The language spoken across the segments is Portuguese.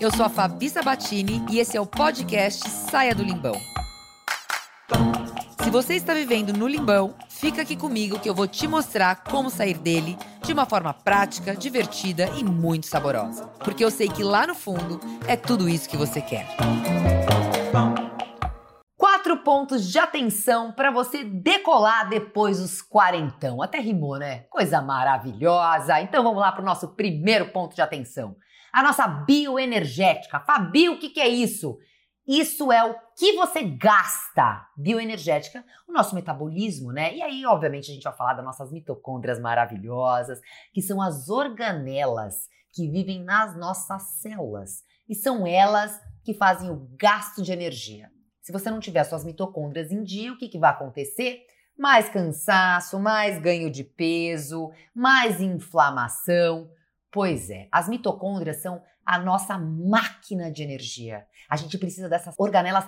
Eu sou a Fabi Sabatini e esse é o podcast Saia do Limbão. Se você está vivendo no limbão, fica aqui comigo que eu vou te mostrar como sair dele de uma forma prática, divertida e muito saborosa. Porque eu sei que lá no fundo é tudo isso que você quer. Quatro pontos de atenção para você decolar depois dos quarentão. Até rimou, né? Coisa maravilhosa. Então vamos lá para o nosso primeiro ponto de atenção. A nossa bioenergética. Fabi, o que, que é isso? Isso é o que você gasta bioenergética, o nosso metabolismo, né? E aí, obviamente, a gente vai falar das nossas mitocôndrias maravilhosas, que são as organelas que vivem nas nossas células. E são elas que fazem o gasto de energia. Se você não tiver suas mitocôndrias em dia, o que, que vai acontecer? Mais cansaço, mais ganho de peso, mais inflamação. Pois é, as mitocôndrias são a nossa máquina de energia. A gente precisa dessas organelas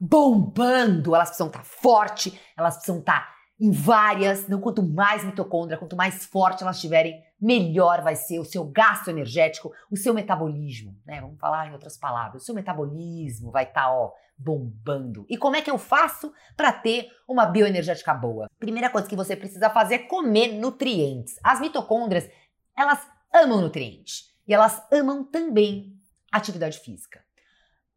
bombando, elas precisam estar tá forte, elas precisam estar tá em várias. Não, quanto mais mitocôndria, quanto mais forte elas tiverem, melhor vai ser o seu gasto energético, o seu metabolismo, né? Vamos falar em outras palavras. O seu metabolismo vai estar, tá, ó, bombando. E como é que eu faço para ter uma bioenergética boa? Primeira coisa que você precisa fazer é comer nutrientes. As mitocôndrias, elas amam nutrientes. E elas amam também atividade física.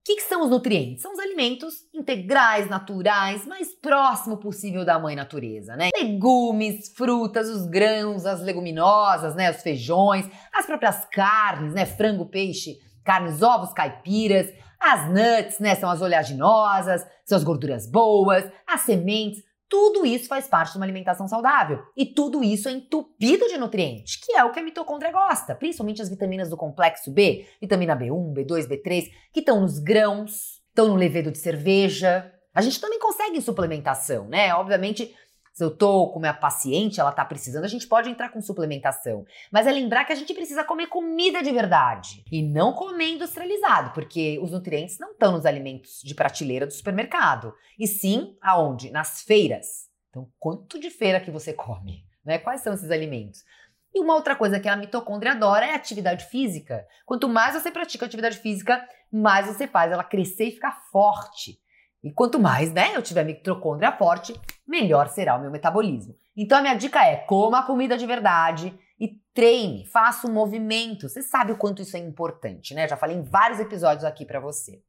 O que, que, são os nutrientes? São os alimentos integrais, naturais, mais próximo possível da mãe natureza, né? Legumes, frutas, os grãos, as leguminosas, né? Os feijões, as próprias carnes, né? Frango, peixe, carnes, ovos, caipiras, as nuts, né? São as oleaginosas, são as gorduras boas, as sementes. Tudo isso faz parte de uma alimentação saudável. E tudo isso é entupido de nutrientes, que é o que a mitocôndria gosta, principalmente as vitaminas do complexo B, vitamina B1, B2, B3, que estão nos grãos, estão no levedo de cerveja. A gente também consegue suplementação, né? Obviamente, se eu tô com minha paciente, ela tá precisando, a gente pode entrar com suplementação. Mas é lembrar que a gente precisa comer comida de verdade e não comer industrializado, porque os nutrientes não estão nos alimentos de prateleira do supermercado, e sim aonde? Nas feiras. Então, quanto de feira que você come? Né? Quais são esses alimentos? E uma outra coisa que a mitocôndria adora é a atividade física. Quanto mais você pratica atividade física, mais você faz ela crescer e ficar forte. E quanto mais, né, eu tiver mitocôndria forte, melhor será o meu metabolismo. Então a minha dica é: coma comida de verdade e treine, faça um movimento. Você sabe o quanto isso é importante, né? Já falei em vários episódios aqui para você.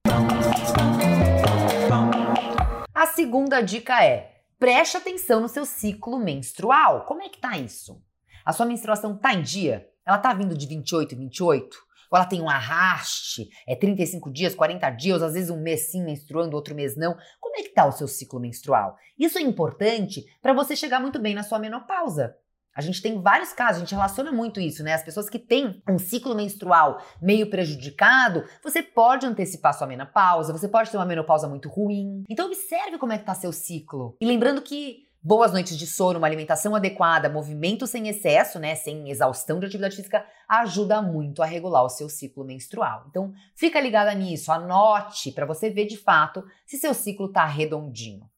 A segunda dica é: preste atenção no seu ciclo menstrual. Como é que tá isso? A sua menstruação tá em dia? Ela tá vindo de 28 em 28? Ou ela tem um arraste, é 35 dias, 40 dias, às vezes um mês sim menstruando, outro mês não. Como é que tá o seu ciclo menstrual? Isso é importante para você chegar muito bem na sua menopausa. A gente tem vários casos, a gente relaciona muito isso, né? As pessoas que têm um ciclo menstrual meio prejudicado, você pode antecipar sua menopausa, você pode ter uma menopausa muito ruim. Então observe como é que tá seu ciclo. E lembrando que Boas noites de sono, uma alimentação adequada, movimento sem excesso, né, sem exaustão de atividade física, ajuda muito a regular o seu ciclo menstrual. Então, fica ligada nisso, anote para você ver de fato se seu ciclo está redondinho.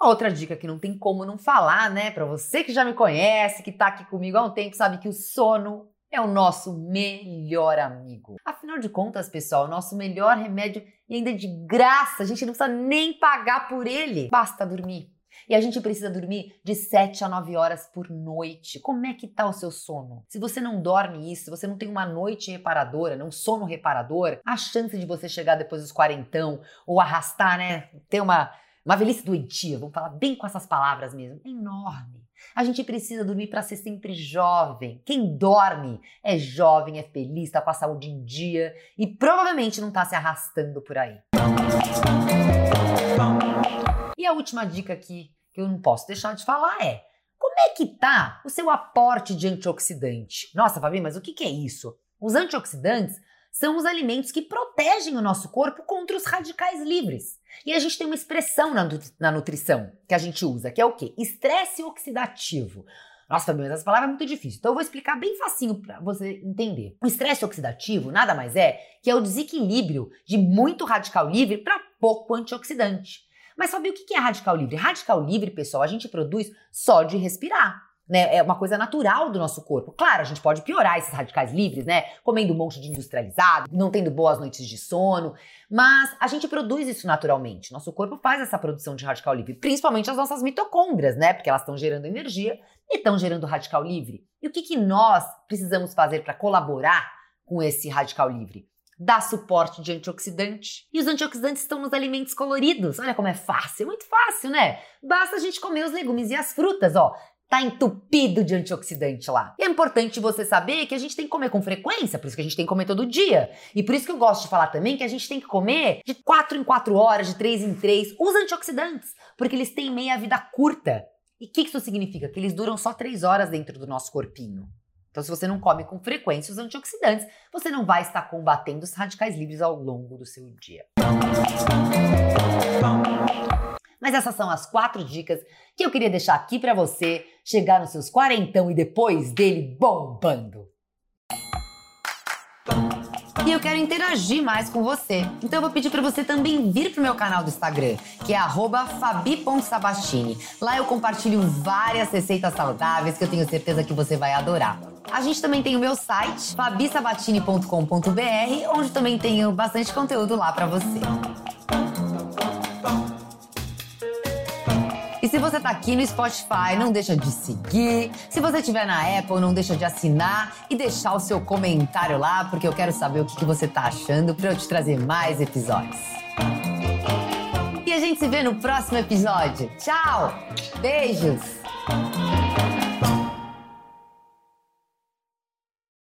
Outra dica que não tem como não falar, né, para você que já me conhece, que está aqui comigo há um tempo, sabe que o sono é o nosso melhor amigo. Afinal de contas, pessoal, o nosso melhor remédio e ainda de graça, a gente não precisa nem pagar por ele. Basta dormir. E a gente precisa dormir de 7 a 9 horas por noite. Como é que tá o seu sono? Se você não dorme isso, se você não tem uma noite reparadora, não sono reparador, a chance de você chegar depois dos quarentão ou arrastar, né, ter uma uma velhice doentia, vamos falar bem com essas palavras mesmo, é enorme. A gente precisa dormir para ser sempre jovem. Quem dorme é jovem, é feliz, está com a saúde em dia e provavelmente não está se arrastando por aí. E a última dica aqui que eu não posso deixar de falar é: como é que tá o seu aporte de antioxidante? Nossa, Fabi, mas o que, que é isso? Os antioxidantes são os alimentos que protegem o nosso corpo contra os radicais livres. E a gente tem uma expressão na, na nutrição que a gente usa, que é o quê? Estresse oxidativo. Nossa, Fabiana, essa palavra é muito difícil. Então eu vou explicar bem facinho para você entender. O estresse oxidativo nada mais é que é o desequilíbrio de muito radical livre para pouco antioxidante. Mas sabe o que é radical livre? Radical livre, pessoal, a gente produz só de respirar. Né? É uma coisa natural do nosso corpo. Claro, a gente pode piorar esses radicais livres, né? Comendo um monte de industrializado, não tendo boas noites de sono, mas a gente produz isso naturalmente. Nosso corpo faz essa produção de radical livre, principalmente as nossas mitocôndrias, né? Porque elas estão gerando energia e estão gerando radical livre. E o que, que nós precisamos fazer para colaborar com esse radical livre? dá suporte de antioxidante. E os antioxidantes estão nos alimentos coloridos. Olha como é fácil, muito fácil, né? Basta a gente comer os legumes e as frutas, ó. Tá entupido de antioxidante lá. E é importante você saber que a gente tem que comer com frequência, por isso que a gente tem que comer todo dia. E por isso que eu gosto de falar também que a gente tem que comer de 4 em 4 horas, de 3 em 3, os antioxidantes, porque eles têm meia vida curta. E o que isso significa? Que eles duram só 3 horas dentro do nosso corpinho. Então, se você não come com frequência os antioxidantes, você não vai estar combatendo os radicais livres ao longo do seu dia. Mas essas são as quatro dicas que eu queria deixar aqui para você chegar nos seus quarentão e depois dele bombando. E eu quero interagir mais com você. Então eu vou pedir para você também vir pro meu canal do Instagram, que é fabi.sabastini. Lá eu compartilho várias receitas saudáveis que eu tenho certeza que você vai adorar. A gente também tem o meu site, fabisabatini.com.br, onde também tenho bastante conteúdo lá para você. E se você tá aqui no Spotify, não deixa de seguir. Se você estiver na Apple, não deixa de assinar e deixar o seu comentário lá, porque eu quero saber o que, você tá achando para eu te trazer mais episódios. E a gente se vê no próximo episódio. Tchau! Beijos!